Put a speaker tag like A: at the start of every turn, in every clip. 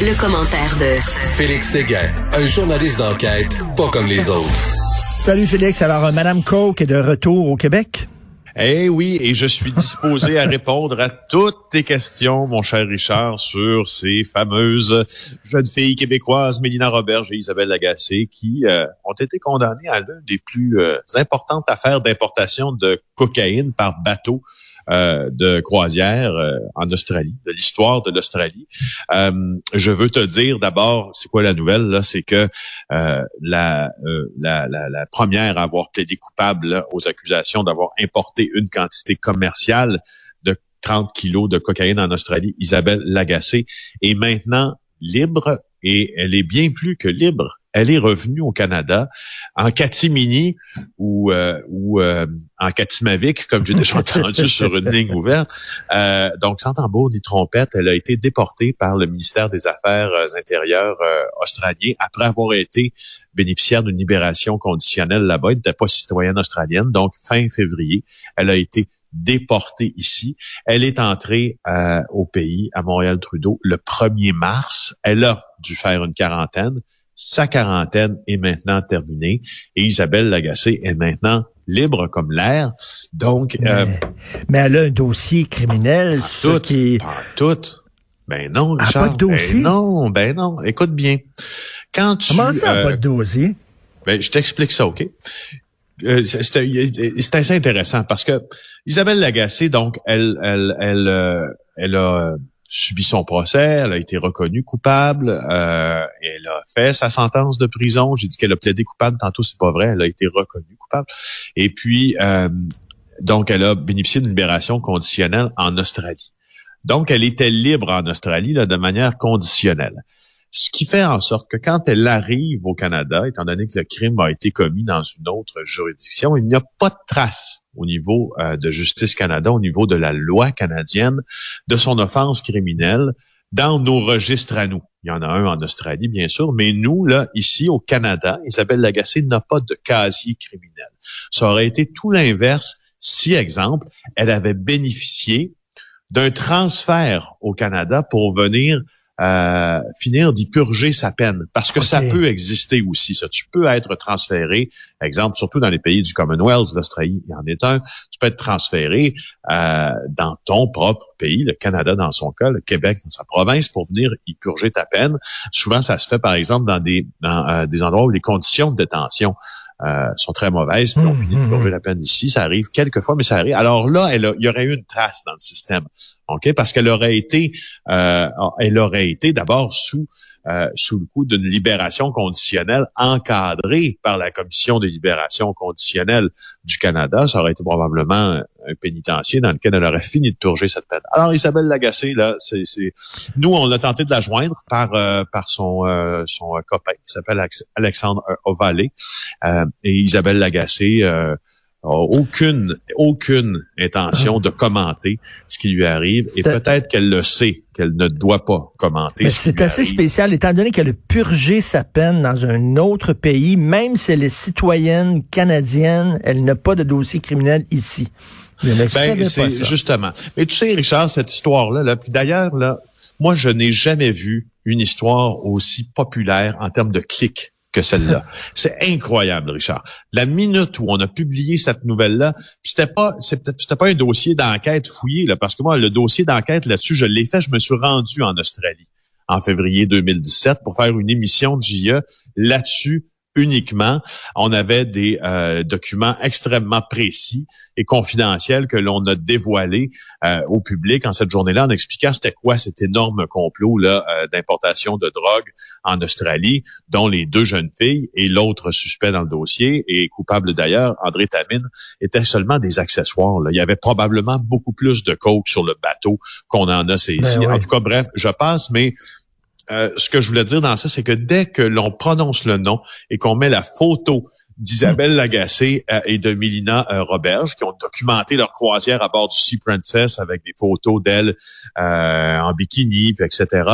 A: Le, commentaire de
B: Félix Séguin, un journaliste d'enquête pas comme les autres.
C: Salut Félix. Alors, euh, Madame Coke est de retour au Québec?
D: Eh oui, et je suis disposé à répondre à toutes tes questions, mon cher Richard, sur ces fameuses jeunes filles québécoises, Mélina Roberge et Isabelle Lagacé, qui euh, ont été condamnées à l'une des plus euh, importantes affaires d'importation de cocaïne par bateau euh, de croisière euh, en Australie, de l'histoire de l'Australie. Euh, je veux te dire d'abord, c'est quoi la nouvelle là, c'est que la, la, la, la, première à avoir plaidé coupable aux accusations d'avoir importé une quantité commerciale de 30 kilos de cocaïne en Australie, Isabelle Lagacé, est maintenant libre et elle est bien plus que libre elle est revenue au Canada en catimini ou, euh, ou euh, en catimavik, comme j'ai déjà entendu sur une ligne ouverte. Euh, donc, sans tambour ni trompette, elle a été déportée par le ministère des Affaires intérieures australien après avoir été bénéficiaire d'une libération conditionnelle là-bas. Elle n'était pas citoyenne australienne. Donc, fin février, elle a été déportée ici. Elle est entrée au pays, à Montréal-Trudeau, le 1er mars. Elle a dû faire une quarantaine. Sa quarantaine est maintenant terminée et Isabelle Lagacé est maintenant libre comme l'air. Donc,
C: mais, euh, mais, elle a un dossier criminel,
D: ce qui tout. Ben non, Richard.
C: pas de dossier?
D: Ben non, ben non. Écoute bien. Quand tu,
C: Comment ça, euh, pas de dossier?
D: Ben, je t'explique ça, OK? Euh, c'est assez intéressant parce que Isabelle Lagacé, donc, elle, elle, elle, euh, elle a subi son procès, elle a été reconnue coupable, euh, elle a fait sa sentence de prison. J'ai dit qu'elle a plaidé coupable, tantôt c'est pas vrai, elle a été reconnue coupable. Et puis, euh, donc, elle a bénéficié d'une libération conditionnelle en Australie. Donc, elle était libre en Australie là, de manière conditionnelle. Ce qui fait en sorte que quand elle arrive au Canada, étant donné que le crime a été commis dans une autre juridiction, il n'y a pas de trace au niveau euh, de Justice Canada, au niveau de la loi canadienne, de son offense criminelle dans nos registres à nous. Il y en a un en Australie, bien sûr, mais nous, là, ici, au Canada, Isabelle Lagacé n'a pas de casier criminel. Ça aurait été tout l'inverse si, exemple, elle avait bénéficié d'un transfert au Canada pour venir euh, finir d'y purger sa peine. Parce que ça peut exister aussi, ça. Tu peux être transféré, exemple, surtout dans les pays du Commonwealth, l'Australie il y en est un, tu peux être transféré euh, dans ton propre pays, le Canada dans son cas, le Québec dans sa province, pour venir y purger ta peine. Souvent, ça se fait, par exemple, dans des, dans, euh, des endroits où les conditions de détention euh, sont très mauvaises, puis on mmh, finit de mmh, purger mmh. la peine ici. Ça arrive quelques fois, mais ça arrive. Alors là, elle il y aurait eu une trace dans le système. OK? Parce qu'elle aurait été, euh, elle aurait été d'abord sous euh, sous le coup d'une libération conditionnelle encadrée par la Commission de libération conditionnelle du Canada. Ça aurait été probablement un pénitencier dans lequel elle aurait fini de purger cette peine. Alors Isabelle Lagacé, là, c'est, nous on a tenté de la joindre par euh, par son euh, son copain qui s'appelle Alexandre Ovalé et Isabelle Lagacé aucune, aucune intention de commenter ce qui lui arrive et peut-être qu'elle le sait qu'elle ne doit pas commenter.
C: C'est assez spécial étant donné qu'elle a purgé sa peine dans un autre pays, même si elle est citoyenne canadienne, elle n'a pas de dossier criminel ici.
D: Ben, c'est justement. Mais tu sais, Richard, cette histoire-là, là, d'ailleurs, là, moi, je n'ai jamais vu une histoire aussi populaire en termes de clics que celle-là. c'est incroyable, Richard. La minute où on a publié cette nouvelle-là, c'était pas, c'était pas un dossier d'enquête fouillé, là, parce que moi, le dossier d'enquête là-dessus, je l'ai fait, je me suis rendu en Australie en février 2017 pour faire une émission de JE là-dessus uniquement. On avait des euh, documents extrêmement précis et confidentiels que l'on a dévoilés euh, au public en cette journée-là en expliquant c'était quoi cet énorme complot là euh, d'importation de drogue en Australie, dont les deux jeunes filles et l'autre suspect dans le dossier et coupable d'ailleurs, André Tamine, étaient seulement des accessoires. Là. Il y avait probablement beaucoup plus de coke sur le bateau qu'on en a saisi. Ben en tout cas, bref, je passe, mais euh, ce que je voulais dire dans ça, c'est que dès que l'on prononce le nom et qu'on met la photo d'Isabelle hmm. Lagacé euh, et de Milina euh, Roberge, qui ont documenté leur croisière à bord du Sea Princess avec des photos d'elle en bikini, puis etc.,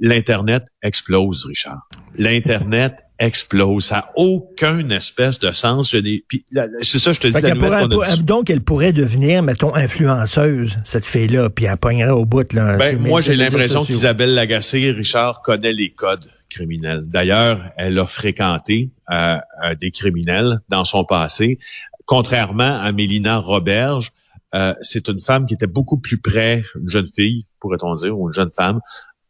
D: L'Internet explose, Richard. L'Internet explose. Ça n'a aucun espèce de sens. C'est ça, je te dis.
C: La pourrait, donc, elle pourrait devenir, mettons, influenceuse, cette fille-là, puis elle pognerait au bout. Là,
D: ben, moi, j'ai l'impression qu'Isabelle Lagacé, Richard, connaît les codes criminels. D'ailleurs, elle a fréquenté euh, euh, des criminels dans son passé. Contrairement à Mélina Roberge, euh, c'est une femme qui était beaucoup plus près, une jeune fille, pourrait-on dire, ou une jeune femme,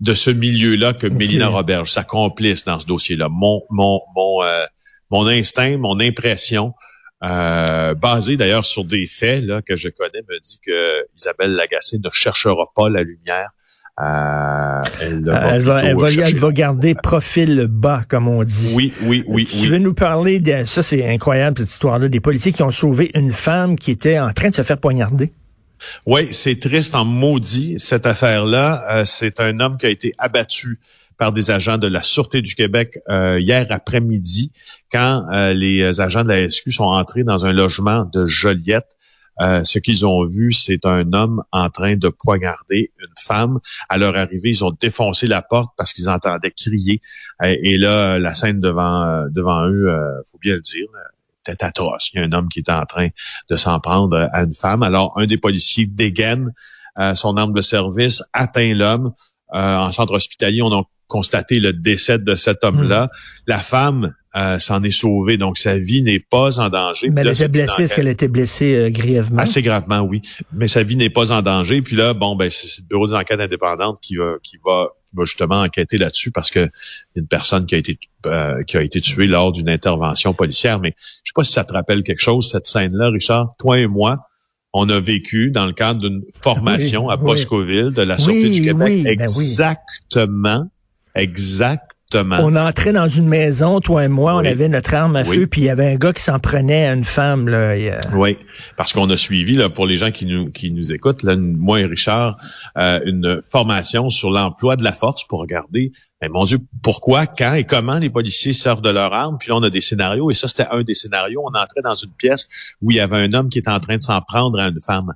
D: de ce milieu-là que Mélina Roberge, sa complice dans ce dossier-là. Mon, mon, mon, euh, mon instinct, mon impression, euh, basée d'ailleurs sur des faits là, que je connais, me dit que Isabelle Lagacé ne cherchera pas la lumière.
C: Euh, elle, va, elle, va, elle, va, garder profil bas, comme on dit.
D: Oui, oui, oui.
C: Tu veux nous parler de ça, c'est incroyable cette histoire-là, des policiers qui ont sauvé une femme qui était en train de se faire poignarder?
D: Oui, c'est triste en maudit, cette affaire-là. Euh, c'est un homme qui a été abattu par des agents de la Sûreté du Québec euh, hier après-midi, quand euh, les agents de la SQ sont entrés dans un logement de Joliette. ce qu'ils ont vu, c'est un homme en train de poignarder une femme. À leur arrivée, ils ont défoncé la porte parce qu'ils entendaient crier. et là, la scène devant devant eux, faut bien le dire, était atroce. Il y a un homme qui était en train de s'en prendre à une femme. Alors, un des policiers dégaine euh, son arme de service, atteint l'homme. Euh, en centre hospitalier, on a constaté le décès de cet homme-là. Hmm. La femme euh, s'en est sauvée, donc sa vie n'est pas en danger.
C: Mais elle était blessée, est-ce qu'elle était blessée grièvement?
D: Assez gravement, oui. Mais sa vie n'est pas en danger. Puis là, bon, ben c'est le bureau des enquêtes indépendantes qui va, qui va va justement enquêter là-dessus parce que une personne qui a été euh, qui a été tuée lors d'une intervention policière. Mais je sais pas si ça te rappelle quelque chose cette scène-là, Richard. Toi et moi, on a vécu dans le cadre d'une formation à Boscoville de la Sûreté du Québec ben exactement, exactement
C: on entrait dans une maison, toi et moi, on avait notre arme à feu, puis il y avait un gars qui s'en prenait à une femme. Là,
D: Oui, parce qu'on a suivi, là, pour les gens qui nous qui nous écoutent, là, moi et Richard, euh, une formation sur l'emploi de la force pour regarder, ben, mon Dieu, pourquoi, quand et comment les policiers servent de leur arme. Puis là, on a des scénarios, et ça, c'était un des scénarios. On entrait dans une pièce où il y avait un homme qui était en train de s'en prendre à une femme.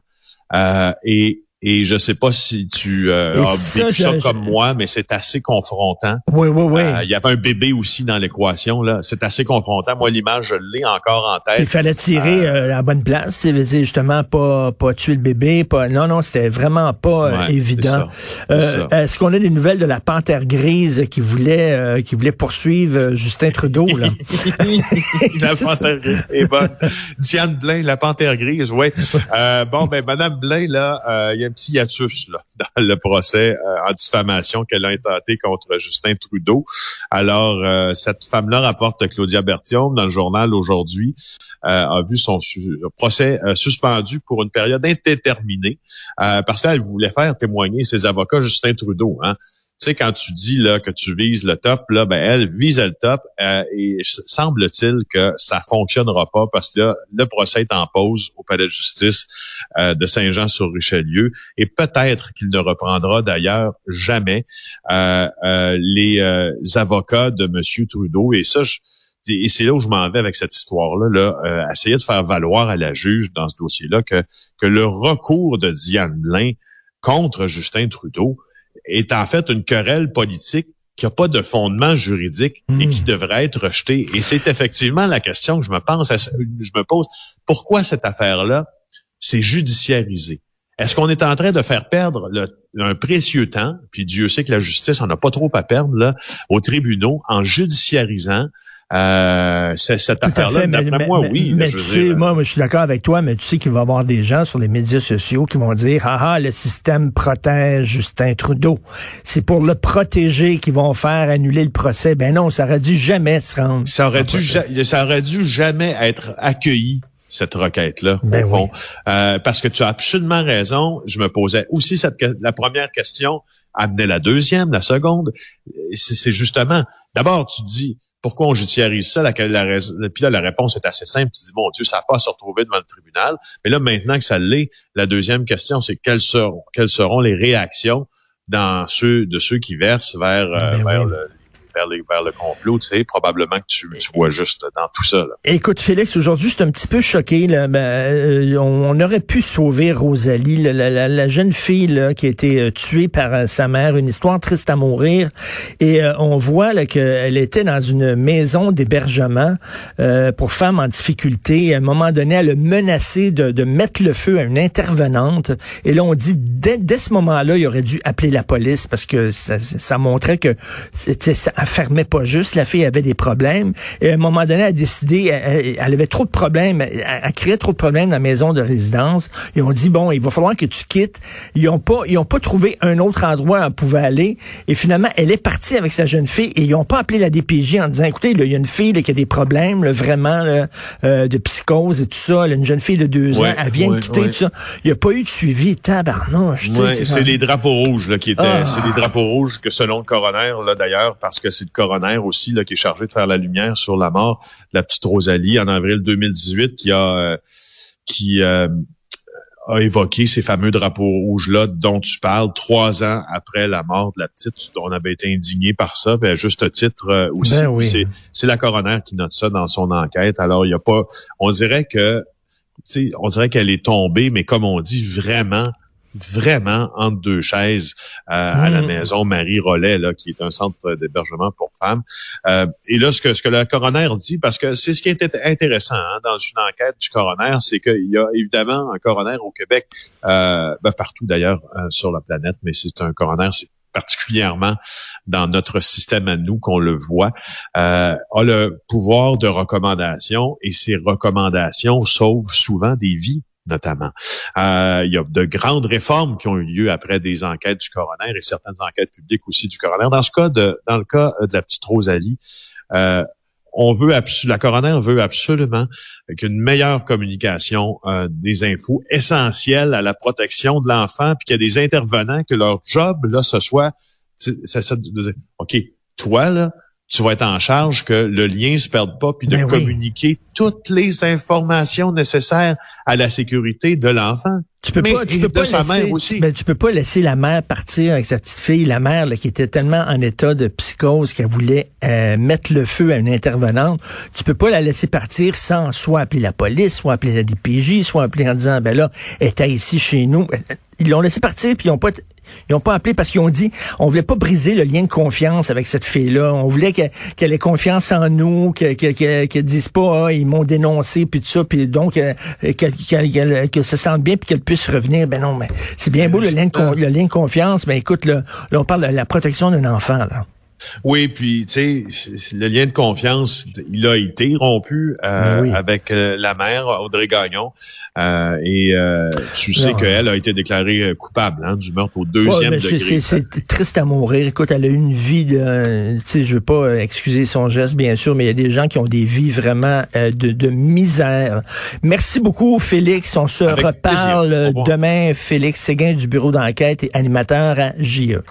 D: Euh, et et je sais pas si tu euh, as vécu ça comme moi, mais c'est assez confrontant.
C: Oui, oui, oui.
D: Euh, il y avait un bébé aussi dans l'équation. là. C'est assez confrontant. Moi, l'image, je l'ai encore en tête.
C: Il fallait tirer euh, euh à la bonne place. C'est justement pas pas tuer le bébé. Pas... Non, non, c'était vraiment pas évident. Est-ce qu'on a des nouvelles de la panthère grise qui voulait qui voulait poursuivre Justin Trudeau? Là?
D: la panthère grise est bonne. Diane Blain, la panthère grise, oui. bon, ben, Madame Blain, là, il y a un petit hiatus là, dans le procès euh, en diffamation qu'elle a intenté contre Justin Trudeau. Alors, euh, cette femme-là rapporte Claudia Bertium dans le journal aujourd'hui, euh, a vu son procès suspendu pour une période indéterminée parce qu'elle voulait faire témoigner ses avocats Justin Trudeau. Hein tu sais, quand tu dis là que tu vises le top, là, ben elle vise le top euh, et semble-t-il que ça fonctionnera pas parce que là, le procès est en pause au palais de justice euh, de Saint-Jean-sur-Richelieu et peut-être qu'il ne reprendra d'ailleurs jamais euh, les avocats de Monsieur Trudeau et ça. et c'est là où je m'en vais avec cette histoire-là, là, essayer de faire valoir à la juge dans ce dossier-là que, que le recours de Diane Blain contre Justin Trudeau, est en fait une querelle politique qui n'a pas de fondement juridique et qui hmm. devrait être rejetée. Et c'est effectivement la question que je me pense, je me pose. Pourquoi cette affaire-là, c'est judiciarisé? Est-ce qu'on est en train de faire perdre le, un précieux temps, puis Dieu sait que la justice en a pas trop à perdre là, aux tribunaux en judiciarisant euh, cette affaire-là, d'après moi, oui.
C: Mais tu sais, euh, moi, je suis d'accord avec toi, mais tu sais qu'il va y avoir des gens sur les médias sociaux qui vont dire, ah ah, le système protège Justin Trudeau. C'est pour le protéger qu'ils vont faire annuler le procès. Ben non, ça aurait dû jamais se rendre.
D: Ça aurait dû, ça aurait dû jamais être accueilli cette requête-là, ben au fond. Euh, parce que tu as absolument raison. Je me posais aussi cette la première question, amenait la deuxième, la seconde. C'est justement, d'abord, tu dis, pourquoi on judiciarise ça? La, puis là, la réponse est assez simple. Tu dis, mon Dieu, ça n'a pas à se retrouver devant le tribunal. Mais là, maintenant que ça l'est, la deuxième question, c'est quelles seront, quelles seront les réactions dans ceux, de ceux qui versent vers, euh, ben vers le, vers, les, vers le complot, tu sais, probablement que tu, tu vois juste dans tout ça. Là.
C: Écoute, Félix, aujourd'hui, c'est un petit peu choqué. Là. Ben, euh, on, aurait pu sauver Rosalie, la, jeune fille là, qui a été euh, tuée par euh, sa mère. Une histoire triste à mourir. Et on voit qu'elle était dans une maison d'hébergement pour femmes en difficulté. À un moment donné, elle a menacé de, de mettre le feu à une intervenante. Et là, on dit, dès, dès ce moment-là, il aurait dû appeler la police parce que ça, ça montrait que ça fermait pas juste. La fille avait des problèmes. Et à un moment donné, elle a décidé, elle, avait trop de problèmes, elle, elle, créait trop de problèmes dans la maison de résidence. Ils ont dit, bon, il va falloir que tu quittes. Ils ont pas, ils ont pas trouvé un autre endroit où elle pouvait aller. Et finalement, elle est partie avec sa jeune fille et ils ont pas appelé la DPJ en disant, écoutez, il y a une fille qui a des problèmes, vraiment, euh, de psychose et tout ça. une jeune fille de deux ans, elle vient de quitter tout ça. Il n'y a pas eu de suivi. Tabarnouche.
D: c'est les drapeaux rouges là, qui étaient, ah. c'est les drapeaux rouges que selon le coroner, là d'ailleurs, parce que c'est le coroner aussi là, qui est chargé de faire la lumière sur la mort de la petite Rosalie en avril 2018, qui a euh, qui euh, a évoqué ces fameux drapeaux rouges-là dont tu parles trois ans après la mort de la petite. On avait été indigné par ça, à juste titre euh, aussi. Ben c'est la coroner qui note ça dans son enquête. Alors, il y a pas... On dirait que on dirait qu'elle est tombée, mais comme on dit, vraiment vraiment entre deux chaises euh, à la hmm. maison Marie Rollet, là, qui est un centre d'hébergement pour femmes. Euh, et là, ce que, ce que le coroner dit, parce que c'est ce qui est intéressant hein, dans une enquête du coroner, c'est qu'il y a évidemment un coroner au Québec, euh, ben, partout d'ailleurs sur la planète, mais c'est un coroner, c'est particulièrement dans notre système à nous qu'on le voit, euh, a le pouvoir de recommandation et ces recommandations sauvent souvent des vies notamment. Euh, il y a de grandes réformes qui ont eu lieu après des enquêtes du coroner et certaines enquêtes publiques aussi du coroner. Dans ce cas de, dans le cas de la petite Rosalie, euh, on veut la coroner veut absolument qu'une meilleure communication euh, des infos essentielles à la protection de l'enfant, puis qu'il y a des intervenants que leur job là ce soit, ça, ça, ok, toi là, tu vas être en charge que le lien se perde pas, puis de ben communiquer toutes les informations nécessaires à la sécurité de l'enfant.
C: Tu peux pas, tu peux pas laisser, aussi. Ben, tu peux pas laisser la mère partir avec sa petite fille, la mère là, qui était tellement en état de psychose qu'elle voulait euh, mettre le feu à une intervenante. Tu peux pas la laisser partir sans soit appeler la police, soit appeler la DPJ, soit appeler en disant ben là, elle était ici chez nous. Ils l'ont laissé partir puis ils ont pas ils ont pas appelé parce qu'ils ont dit on voulait pas briser le lien de confiance avec cette fille-là. On voulait qu'elle ait confiance en nous, qu'elle que, dise pas ah, ils m'ont dénoncé puis tout ça, puis donc euh, qu'elle se sente bien puis qu'elle puisse revenir. Ben non, mais c'est bien beau le lien de, le lien de confiance, mais écoute là, là on parle de la protection d'un enfant là.
D: Oui, puis tu sais, le lien de confiance, il a été rompu euh, ben avec euh, la mère Audrey Gagnon, euh, et tu sais qu'elle a été déclarée coupable hein, du meurtre au deuxième degré.
C: C'est triste à mourir. Écoute, elle a eu une vie, de, tu sais, je veux pas excuser son geste, bien sûr, mais il y a des gens qui ont des vies vraiment de, de misère. Merci beaucoup, Félix. On se reparle demain. Félix Séguin du bureau d'enquête et animateur à JE.